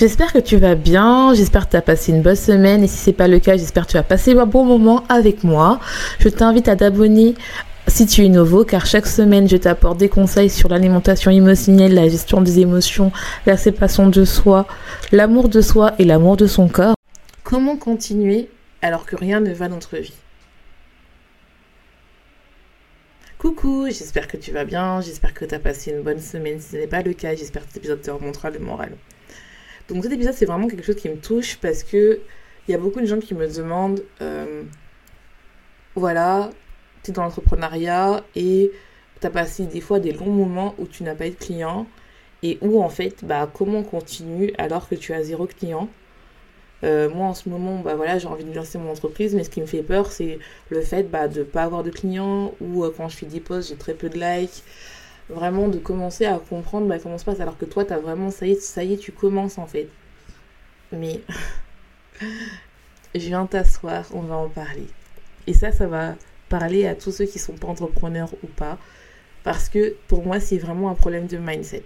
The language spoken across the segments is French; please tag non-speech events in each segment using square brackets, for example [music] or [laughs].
J'espère que tu vas bien, j'espère que tu as passé une bonne semaine et si c'est pas le cas, j'espère que tu as passé un bon moment avec moi. Je t'invite à t'abonner si tu es nouveau, car chaque semaine, je t'apporte des conseils sur l'alimentation émotionnelle, la gestion des émotions, la séparation de soi, l'amour de soi et l'amour de son corps. Comment continuer alors que rien ne va dans notre vie? Coucou, j'espère que tu vas bien, j'espère que tu as passé une bonne semaine. Si ce n'est pas le cas, j'espère que cet épisode te remontera le moral. Donc cet épisode, c'est vraiment quelque chose qui me touche parce que il y a beaucoup de gens qui me demandent, euh, voilà, tu es dans l'entrepreneuriat et tu as passé des fois des longs moments où tu n'as pas eu de clients et où en fait, bah, comment on continue alors que tu as zéro client? Euh, moi en ce moment, bah voilà, j'ai envie de lancer mon entreprise, mais ce qui me fait peur, c'est le fait bah, de ne pas avoir de clients ou euh, quand je fais des posts, j'ai très peu de likes vraiment de commencer à comprendre bah, comment se passe alors que toi tu as vraiment ça y est ça y est tu commences en fait. Mais [laughs] je viens t'asseoir on va en parler. Et ça ça va parler à tous ceux qui sont pas entrepreneurs ou pas parce que pour moi c'est vraiment un problème de mindset.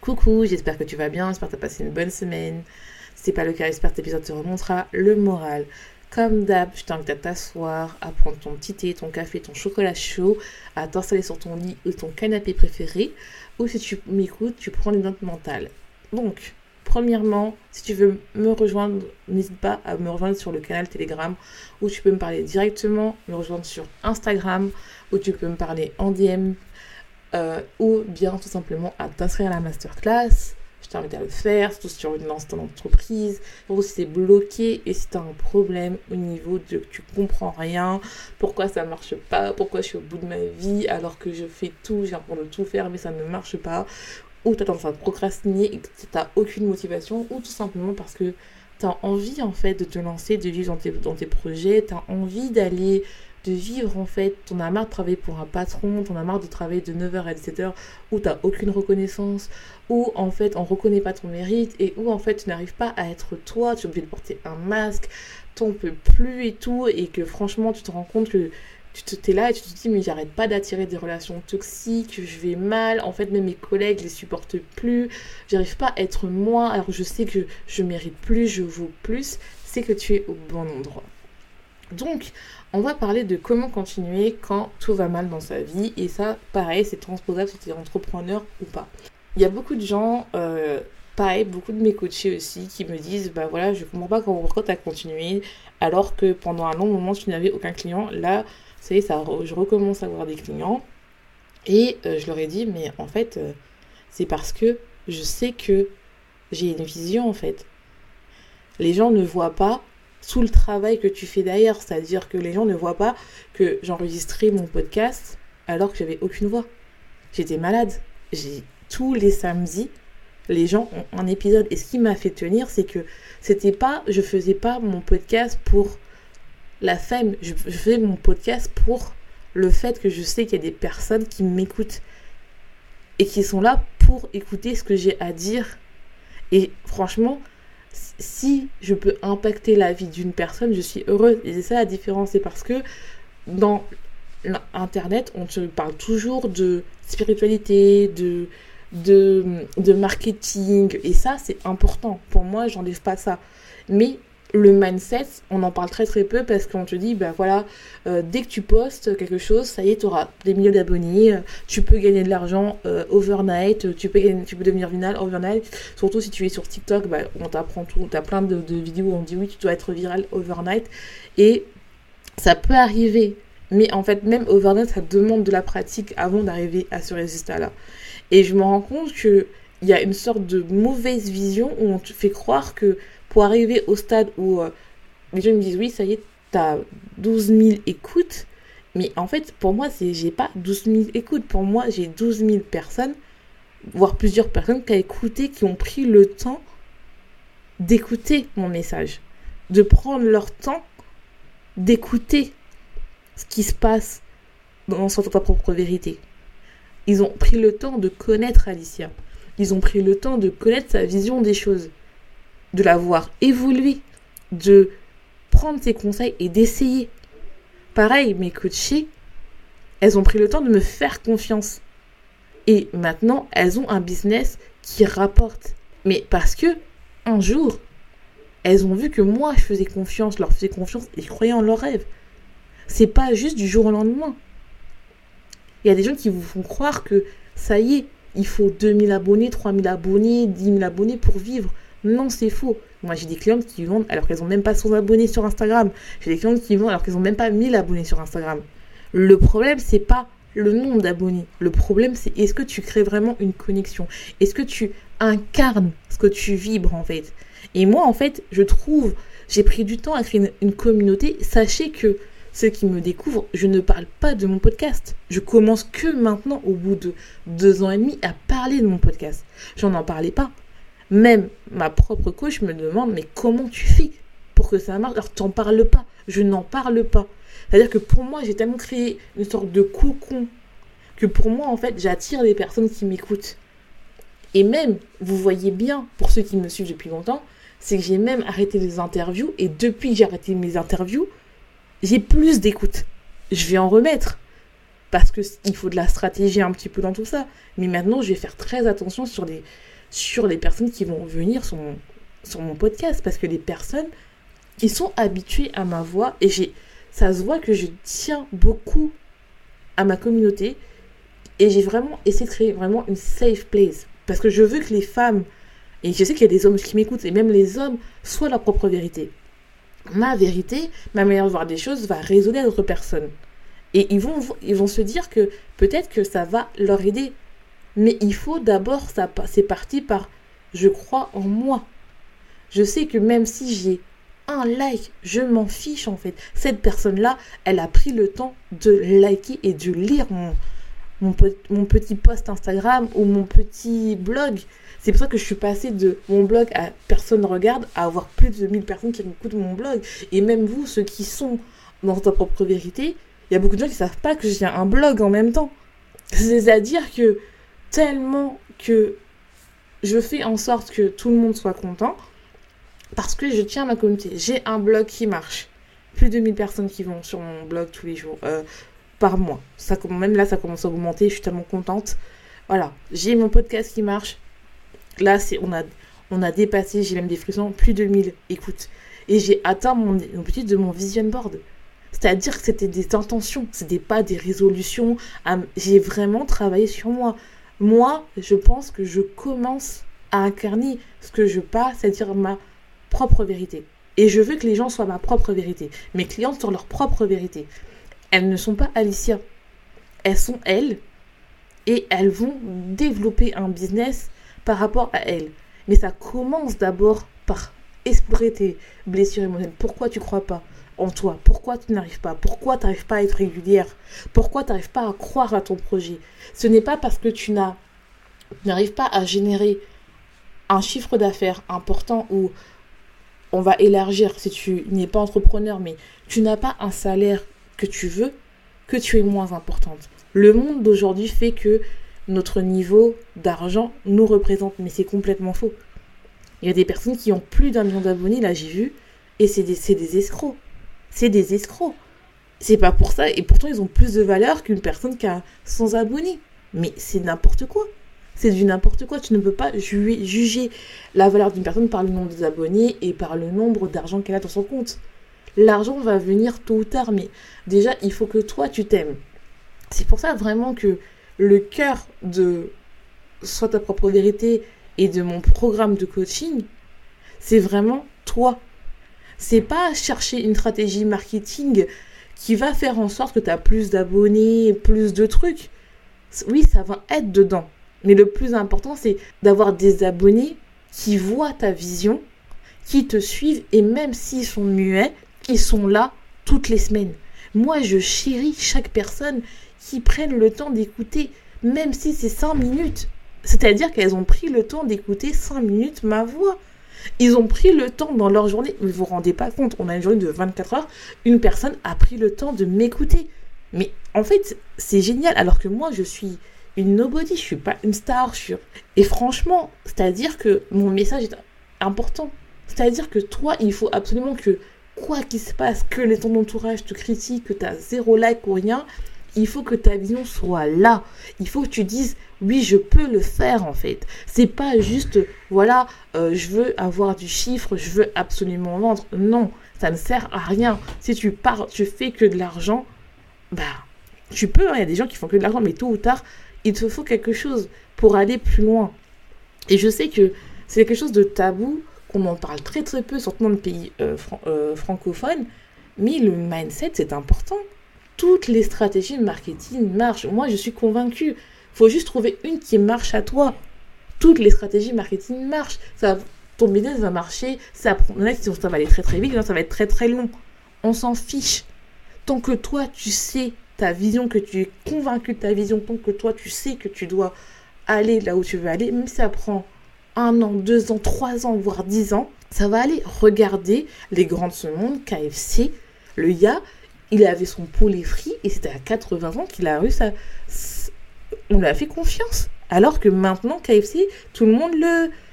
Coucou j'espère que tu vas bien j'espère que tu as passé une bonne semaine. Si c'est pas le cas j'espère que cet épisode te remontera le moral comme d'hab, je t'invite à t'asseoir, à prendre ton petit thé, ton café, ton chocolat chaud, à t'installer sur ton lit ou ton canapé préféré, ou si tu m'écoutes, tu prends les notes mentales. Donc, premièrement, si tu veux me rejoindre, n'hésite pas à me rejoindre sur le canal Telegram, où tu peux me parler directement, me rejoindre sur Instagram, où tu peux me parler en DM, euh, ou bien tout simplement à t'inscrire à la masterclass je t'invite à le faire, surtout si tu as envie de lancer ton entreprise, si c'est bloqué et si tu as un problème au niveau de tu comprends rien, pourquoi ça marche pas, pourquoi je suis au bout de ma vie alors que je fais tout, j'ai l'impression de tout faire mais ça ne marche pas, ou tu as tendance à procrastiner et que tu n'as aucune motivation, ou tout simplement parce que tu as envie en fait de te lancer, de vivre dans tes, dans tes projets, tu as envie d'aller de vivre en fait, t'en as marre de travailler pour un patron, t'en as marre de travailler de 9h à 17h où t'as aucune reconnaissance, où en fait on reconnaît pas ton mérite et où en fait tu n'arrives pas à être toi, tu es obligé de porter un masque, t'en peux plus et tout et que franchement tu te rends compte que tu te, es là et tu te dis mais j'arrête pas d'attirer des relations toxiques, je vais mal, en fait même mes collègues je les supportent plus, j'arrive pas à être moi alors je sais que je mérite plus, je vaux plus, c'est que tu es au bon endroit. Donc, on va parler de comment continuer quand tout va mal dans sa vie. Et ça, pareil, c'est transposable si tu es entrepreneur ou pas. Il y a beaucoup de gens, euh, pareil, beaucoup de mes coachés aussi, qui me disent Bah voilà, je comprends pas pourquoi tu as continué alors que pendant un long moment tu n'avais aucun client. Là, je recommence à avoir des clients. Et euh, je leur ai dit Mais en fait, euh, c'est parce que je sais que j'ai une vision en fait. Les gens ne voient pas tout le travail que tu fais derrière. C'est-à-dire que les gens ne voient pas que j'enregistrais mon podcast alors que j'avais aucune voix. J'étais malade. J'ai tous les samedis, les gens ont un épisode. Et ce qui m'a fait tenir, c'est que c'était pas, je faisais pas mon podcast pour la femme. Je, faisais mon podcast pour le fait que je sais qu'il y a des personnes qui m'écoutent et qui sont là pour écouter ce que j'ai à dire. Et franchement, si je peux impacter la vie d'une personne, je suis heureuse. Et c'est ça la différence. C'est parce que dans Internet, on te parle toujours de spiritualité, de, de, de marketing. Et ça, c'est important. Pour moi, j'enlève pas ça. Mais le mindset, on en parle très très peu parce qu'on te dit, ben voilà, euh, dès que tu postes quelque chose, ça y est, tu auras des milliers d'abonnés, euh, tu peux gagner de l'argent euh, overnight, tu peux, devenir viral overnight. Surtout si tu es sur TikTok, ben, on t'apprend tout, tu as plein de, de, vidéos où on dit oui, tu dois être viral overnight. Et ça peut arriver, Mais en fait, même overnight, ça demande de la pratique avant d'arriver à ce résultat-là. Et je me rends compte qu'il y a une sorte de mauvaise vision où on te fait croire que pour arriver au stade où euh, les gens me disent oui, ça y est, t'as 12 000 écoutes. Mais en fait, pour moi, c'est j'ai pas 12 000 écoutes. Pour moi, j'ai 12 000 personnes, voire plusieurs personnes qui ont écouté, qui ont pris le temps d'écouter mon message, de prendre leur temps d'écouter ce qui se passe dans sa propre vérité. Ils ont pris le temps de connaître Alicia. Ils ont pris le temps de connaître sa vision des choses, de la voir évoluer, de prendre ses conseils et d'essayer. Pareil, mes coachées, elles ont pris le temps de me faire confiance. Et maintenant, elles ont un business qui rapporte. Mais parce que, un jour, elles ont vu que moi, je faisais confiance, leur faisais confiance et je croyais en leurs rêves. C'est pas juste du jour au lendemain. Il y a des gens qui vous font croire que ça y est, il faut 2000 abonnés, 3000 abonnés, 10 000 abonnés pour vivre. Non, c'est faux. Moi, j'ai des clientes qui vendent alors qu'elles n'ont même pas 100 abonnés sur Instagram. J'ai des clientes qui vendent alors qu'elles n'ont même pas 1000 abonnés sur Instagram. Le problème, c'est pas le nombre d'abonnés. Le problème, c'est est-ce que tu crées vraiment une connexion? Est-ce que tu incarnes ce que tu vibres en fait? Et moi, en fait, je trouve, j'ai pris du temps à créer une, communauté. Sachez que ceux qui me découvrent, je ne parle pas de mon podcast. Je commence que maintenant, au bout de deux ans et demi, à parler de mon podcast. J'en en parlais pas. Même ma propre coach me demande, mais comment tu fais pour que ça marche? Alors, t'en parles pas. Je n'en parle pas. C'est-à-dire que pour moi, j'ai tellement créé une sorte de cocon que pour moi, en fait, j'attire les personnes qui m'écoutent. Et même, vous voyez bien, pour ceux qui me suivent depuis longtemps, c'est que j'ai même arrêté les interviews. Et depuis que j'ai arrêté mes interviews, j'ai plus d'écoute. Je vais en remettre. Parce qu'il faut de la stratégie un petit peu dans tout ça. Mais maintenant, je vais faire très attention sur les, sur les personnes qui vont venir sur mon, podcast. Parce que les personnes, ils sont habitués à ma voix. Et j'ai, ça se voit que je tiens beaucoup à ma communauté. Et j'ai vraiment essayé de créer vraiment une safe place. Parce que je veux que les femmes, et je sais qu'il y a des hommes qui m'écoutent, et même les hommes, soient leur propre vérité. Ma vérité, ma manière de voir des choses va résonner à d'autres personnes. Et ils vont, ils vont se dire que peut-être que ça va leur aider. Mais il faut d'abord, c'est parti par je crois en moi. Je sais que même si j'ai un like, je m'en fiche en fait. Cette personne-là, elle a pris le temps de liker et de lire mon, petit post Instagram ou mon petit blog. C'est pour ça que je suis passée de mon blog à personne regarde à avoir plus de 1000 personnes qui écoutent mon blog. Et même vous, ceux qui sont dans ta propre vérité, il y a beaucoup de gens qui savent pas que j'ai un blog en même temps. C'est-à-dire que tellement que je fais en sorte que tout le monde soit content parce que je tiens ma communauté. J'ai un blog qui marche. Plus de 1000 personnes qui vont sur mon blog tous les jours. Euh, par mois. Ça, même là, ça commence à augmenter. Je suis tellement contente. Voilà, j'ai mon podcast qui marche. Là, on a, dépassé, j'ai même des frissons, plus de 1000 écoutes. Et j'ai atteint mon petit de mon vision board. C'est-à-dire que c'était des intentions, c'était pas des résolutions. J'ai vraiment travaillé sur moi. Moi, je pense que je commence à incarner ce que je passe, c'est-à-dire ma propre vérité. Et je veux que les gens soient ma propre vérité. Mes clients sont leur propre vérité elles ne sont pas Alicia. Elles sont elles et elles vont développer un business par rapport à elles. Mais ça commence d'abord par explorer tes blessures émotionnelles. Pourquoi tu crois pas? En toi Pourquoi tu n'arrives pas? Pourquoi tu n'arrives pas à être régulière? Pourquoi tu n'arrives pas à croire à ton projet? Ce n'est pas parce que tu n'arrives pas à générer un chiffre d'affaires important ou on va élargir si tu n'es pas entrepreneur, mais tu n'as pas un salaire que tu veux, que tu es moins importante. Le monde d'aujourd'hui fait que notre niveau d'argent nous représente, mais c'est complètement faux. Il y a des personnes qui ont plus d'un million d'abonnés, là j'ai vu, et c'est des, des escrocs. C'est des escrocs. C'est pas pour ça, et pourtant ils ont plus de valeur qu'une personne qui a 100 abonnés. Mais c'est n'importe quoi. C'est du n'importe quoi. Tu ne peux pas juger la valeur d'une personne par le nombre d'abonnés et par le nombre d'argent qu'elle a dans son compte. L'argent va venir tôt ou tard, mais déjà, il faut que toi, tu t'aimes. C'est pour ça vraiment que le cœur de Soit ta propre vérité et de mon programme de coaching, c'est vraiment toi. C'est pas chercher une stratégie marketing qui va faire en sorte que tu as plus d'abonnés, plus de trucs. Oui, ça va être dedans. Mais le plus important, c'est d'avoir des abonnés qui voient ta vision, qui te suivent et même s'ils sont muets, ils sont là toutes les semaines. Moi, je chéris chaque personne qui prenne le temps d'écouter, même si c'est 5 minutes. C'est-à-dire qu'elles ont pris le temps d'écouter 5 minutes ma voix. Ils ont pris le temps dans leur journée. Vous vous rendez pas compte, on a une journée de 24 heures. Une personne a pris le temps de m'écouter. Mais en fait, c'est génial. Alors que moi, je suis une nobody, je suis pas une star. Et franchement, c'est-à-dire que mon message est important. C'est-à-dire que toi, il faut absolument que quoi qu'il se passe, que les ton entourage te critique, que tu as zéro like ou rien, il faut que ta vision soit là. Il faut que tu dises oui, je peux le faire en fait. C'est pas juste voilà, euh, je veux avoir du chiffre, je veux absolument vendre. Non, ça ne sert à rien. Si tu pars, tu fais que de l'argent, bah tu peux. Hein. Il y a des gens qui font que de l'argent, mais tôt ou tard, il te faut quelque chose pour aller plus loin. Et je sais que c'est quelque chose de tabou, qu'on en parle très très peu, surtout dans le pays euh, euh, francophone. Mais le mindset, c'est important toutes les stratégies de marketing marchent. Moi, je suis convaincue. faut juste trouver une qui marche à toi. Toutes les stratégies marketing marchent. Ça, ton business va marcher. Ça, ça va aller très très vite, ça va être très très long. On s'en fiche. Tant que toi, tu sais ta vision, que tu es convaincu de ta vision, tant que toi, tu sais que tu dois aller là où tu veux aller, même si ça prend un an, deux ans, trois ans, voire dix ans, ça va aller. regarder les grandes ce monde, KFC, le YA, il avait son poulet frit et c'était à 80 ans qu'il a eu ça. On lui a fait confiance. Alors que maintenant, KFC, tout le monde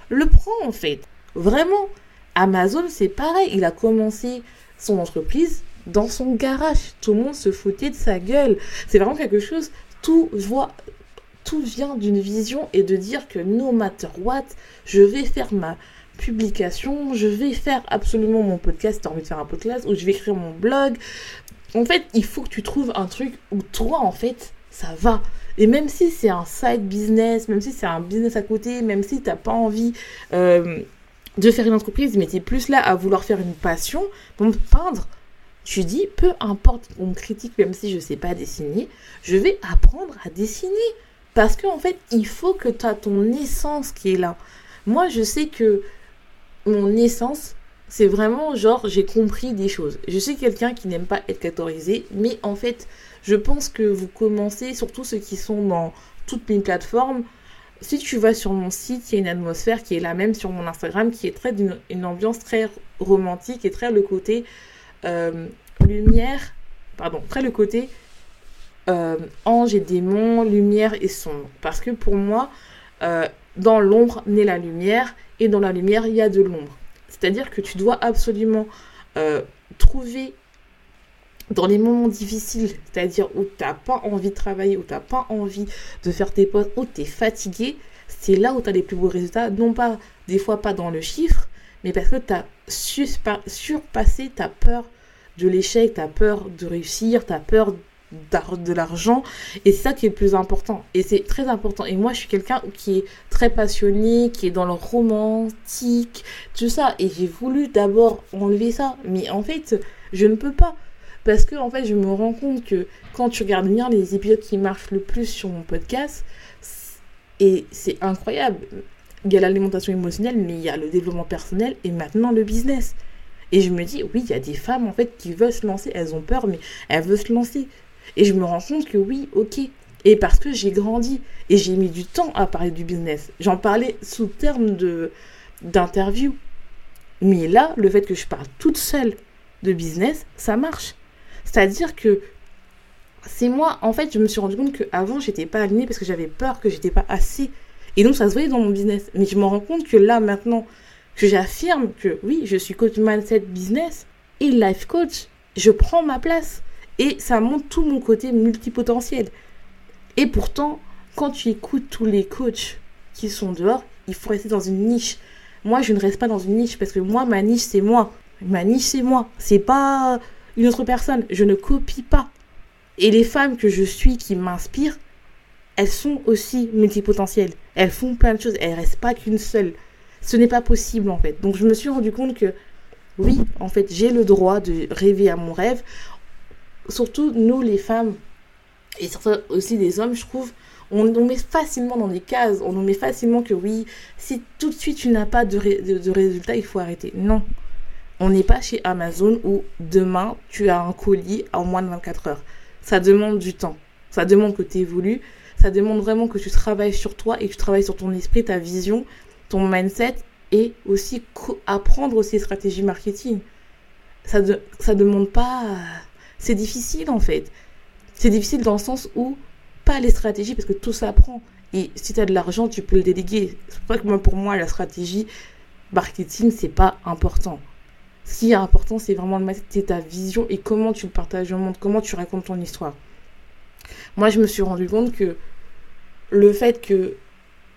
le, prend en fait. Vraiment. Amazon, c'est pareil. Il a commencé son entreprise dans son garage. Tout le monde se foutait de sa gueule. C'est vraiment quelque chose. Tout, voit, tout vient d'une vision et de dire que no matter what, je vais faire ma publication, je vais faire absolument mon podcast, t'as envie de faire un podcast, ou je vais écrire mon blog, en fait, il faut que tu trouves un truc où toi, en fait, ça va. Et même si c'est un side business, même si c'est un business à côté, même si tu n'as pas envie euh, de faire une entreprise, mais tu es plus là à vouloir faire une passion, pour peindre, tu dis, peu importe on me critique, même si je ne sais pas dessiner, je vais apprendre à dessiner. Parce qu'en fait, il faut que tu as ton essence qui est là. Moi, je sais que mon essence, c'est vraiment genre j'ai compris des choses. Je suis quelqu'un qui n'aime pas être catégorisé, mais en fait, je pense que vous commencez, surtout ceux qui sont dans toutes mes plateformes, si tu vas sur mon site, il y a une atmosphère qui est la même sur mon Instagram, qui est très d'une une ambiance très romantique et très le côté euh, lumière, pardon, très le côté euh, ange et démon, lumière et sombre. Parce que pour moi, euh, dans l'ombre naît la lumière et dans la lumière il y a de l'ombre. C'est-à-dire que tu dois absolument euh, trouver dans les moments difficiles, c'est-à-dire où tu n'as pas envie de travailler, où tu n'as pas envie de faire tes postes, où tu es fatigué, c'est là où tu as les plus beaux résultats. Non pas, des fois, pas dans le chiffre, mais parce que tu as surpassé ta peur de l'échec, ta peur de réussir, ta peur de l'argent. Et c'est ça qui est le plus important. Et c'est très important. Et moi je suis quelqu'un qui est très passionné qui est dans le romantique tout ça. Et j'ai voulu d'abord enlever ça. Mais en fait je ne peux pas. Parce que en fait je me rends compte que quand tu regardes bien les épisodes qui marchent le plus sur mon podcast et c'est incroyable. Il y a l'alimentation émotionnelle mais il y a le développement personnel et maintenant le business. Et je me dis, oui, il y a des femmes en fait qui veulent se lancer, elles ont peur, mais elles veulent se lancer. Et je me rends compte que oui, ok. Et parce que j'ai grandi et j'ai mis du temps à parler du business. J'en parlais sous terme de d'interview. Mais là, le fait que je parle toute seule de business, ça marche. C'est-à-dire que c'est moi, en fait, je me suis rendu compte qu'avant, j'étais pas alignée parce que j'avais peur que j'étais pas assez. Et donc, ça se voyait dans mon business. Mais je me rends compte que là, maintenant, que j'affirme que oui, je suis coach mindset business et life coach, je prends ma place. Et ça montre tout mon côté multipotentiel. Et pourtant, quand tu écoutes tous les coachs qui sont dehors, il faut rester dans une niche. Moi, je ne reste pas dans une niche parce que moi, ma niche, c'est moi. Ma niche, c'est moi. C'est pas une autre personne. Je ne copie pas. Et les femmes que je suis qui m'inspirent, elles sont aussi multipotentielles. Elles font plein de choses. Elles restent pas qu'une seule. Ce n'est pas possible en fait. Donc je me suis rendu compte que oui, en fait, j'ai le droit de rêver à mon rêve surtout nous les femmes, et certains aussi les hommes, je trouve, on nous met facilement dans des cases, on nous met facilement que oui, si tout de suite tu n'as pas de, de, résultat, il faut arrêter. Non, on n'est pas chez Amazon où demain tu as un colis en moins de 24 heures. Ça demande du temps, ça demande que tu évolues, ça demande vraiment que tu travailles sur toi et que tu travailles sur ton esprit, ta vision, ton mindset et aussi apprendre aussi les stratégies marketing. Ça, de, ça demande pas. C'est difficile en fait. C'est difficile dans le sens où pas les stratégies parce que tout s'apprend. Et si tu as de l'argent, tu peux le déléguer. C'est pas que moi, pour moi, la stratégie marketing, c'est pas important. Ce qui est important, c'est vraiment le ta vision et comment tu le partages au monde, comment tu racontes ton histoire. Moi, je me suis rendu compte que le fait que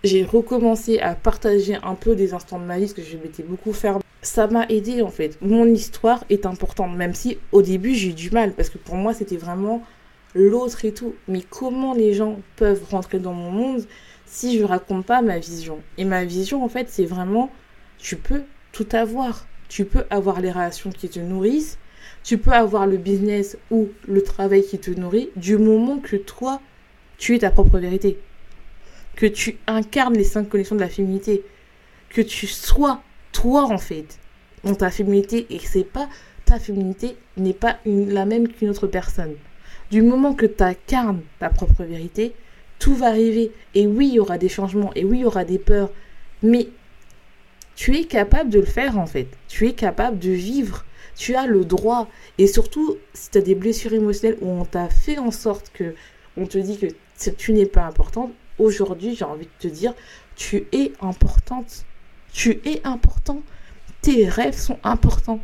j'ai recommencé à partager un peu des instants de ma vie, parce que je m'étais beaucoup fermée, ça m'a aidé en fait. Mon histoire est importante, même si au début j'ai eu du mal, parce que pour moi c'était vraiment l'autre et tout. Mais comment les gens peuvent rentrer dans mon monde si je raconte pas ma vision? Et ma vision, en fait, c'est vraiment, tu peux tout avoir. Tu peux avoir les relations qui te nourrissent, tu peux avoir le business ou le travail qui te nourrit, du moment que toi, tu es ta propre vérité. Que tu incarnes les cinq connexions de la féminité. Que tu sois toi, en fait, dans ta féminité et c'est pas ta féminité n'est pas la même qu'une autre personne. Du moment que tu incarnes ta propre vérité, tout va arriver. Et oui, il y aura des changements, et oui, il y aura des peurs, mais tu es capable de le faire en fait. Tu es capable de vivre. Tu as le droit. Et surtout, si tu as des blessures émotionnelles où on t'a fait en sorte que on te dit que tu n'es pas importante, aujourd'hui, j'ai envie de te dire, tu es importante. Tu es important. Tes rêves sont importants.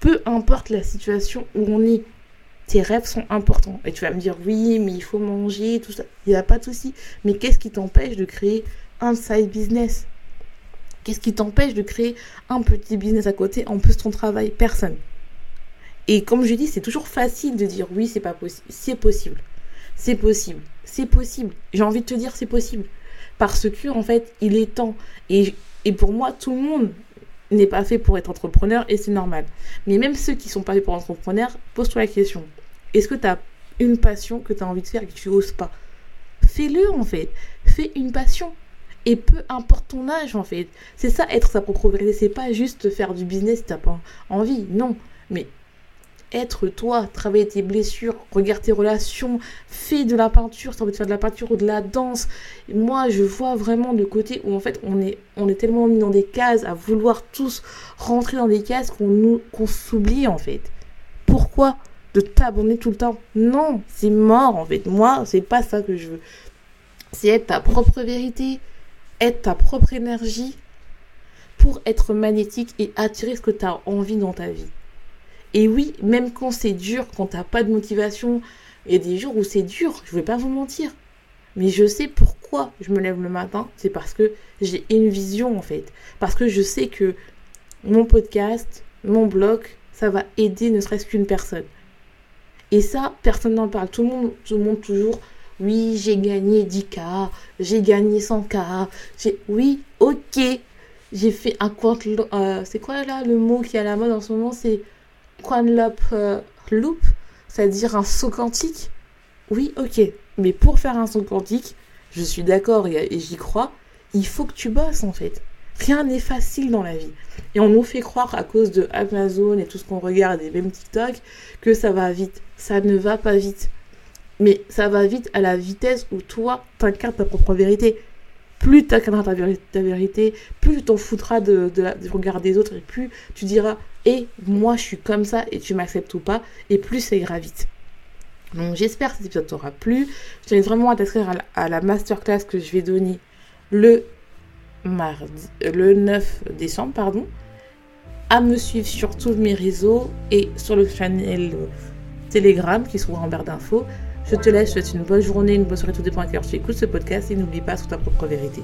Peu importe la situation où on est, tes rêves sont importants. Et tu vas me dire, oui, mais il faut manger, tout ça. Il n'y a pas de souci. Mais qu'est-ce qui t'empêche de créer un side business? Qu'est-ce qui t'empêche de créer un petit business à côté en plus ton travail? Personne. Et comme je dis, c'est toujours facile de dire oui, c'est pas possible. C'est possible. C'est possible. C'est possible. J'ai envie de te dire c'est possible. Parce que, en fait, il est temps. Et, et pour moi, tout le monde n'est pas fait pour être entrepreneur et c'est normal. Mais même ceux qui sont pas faits pour être entrepreneur, pose-toi la question. Est-ce que tu as une passion que tu as envie de faire et que tu oses pas? Fais-le en fait. Fais une passion. Et peu importe ton âge en fait. C'est ça être sa propre vérité. C'est pas juste faire du business si t'as pas envie. Non. Mais être toi, travailler tes blessures, regarder tes relations, fais de la peinture, ça envie de faire de la peinture ou de la danse. Moi, je vois vraiment le côté où en fait on est, tellement mis dans des cases, à vouloir tous rentrer dans des cases qu'on s'oublie en fait. Pourquoi de t'abonner tout le temps? Non, c'est mort en fait. Moi, c'est pas ça que je veux. C'est être ta propre vérité, être ta propre énergie pour être magnétique et attirer ce que tu as envie dans ta vie. Et oui, même quand c'est dur, quand t'as pas de motivation, il y a des jours où c'est dur, je vais pas vous mentir. Mais je sais pourquoi je me lève le matin, c'est parce que j'ai une vision en fait. Parce que je sais que mon podcast, mon blog, ça va aider ne serait-ce qu'une personne. Et ça, personne n'en parle. Tout le monde, tout le monde toujours, oui, j'ai gagné 10K, j'ai gagné 100K, j'ai, oui, ok, j'ai fait un compte, euh, c'est quoi là le mot qui est à la mode en ce moment, c'est Quanlope euh, Loop, c'est-à-dire un saut quantique. Oui, ok. Mais pour faire un saut quantique, je suis d'accord et, j'y crois, il faut que tu bosses en fait. Rien n'est facile dans la vie. Et on nous fait croire à cause de Amazon et tout ce qu'on regarde et même TikTok que ça va vite. Ça ne va pas vite. Mais ça va vite à la vitesse où toi, t'incarnes ta propre vérité plus tu incarneras ta, vérité, plus tu t'en foutras de, de, de, regard des autres, et plus tu diras, et moi je suis comme ça, et tu m'acceptes ou pas, et plus ça ira vite. Donc j'espère que cet épisode t'aura plu. Je t'invite vraiment à t'inscrire à, la masterclass que je vais donner le mardi, euh, le 9 décembre, pardon. À me suivre sur tous mes réseaux et sur le channel Telegram qui se trouve en barre d'infos. Je te laisse, je te souhaite une bonne journée, une bonne soirée, tout dépend à quelle heure tu écoutes ce podcast et n'oublie pas sur ta propre vérité.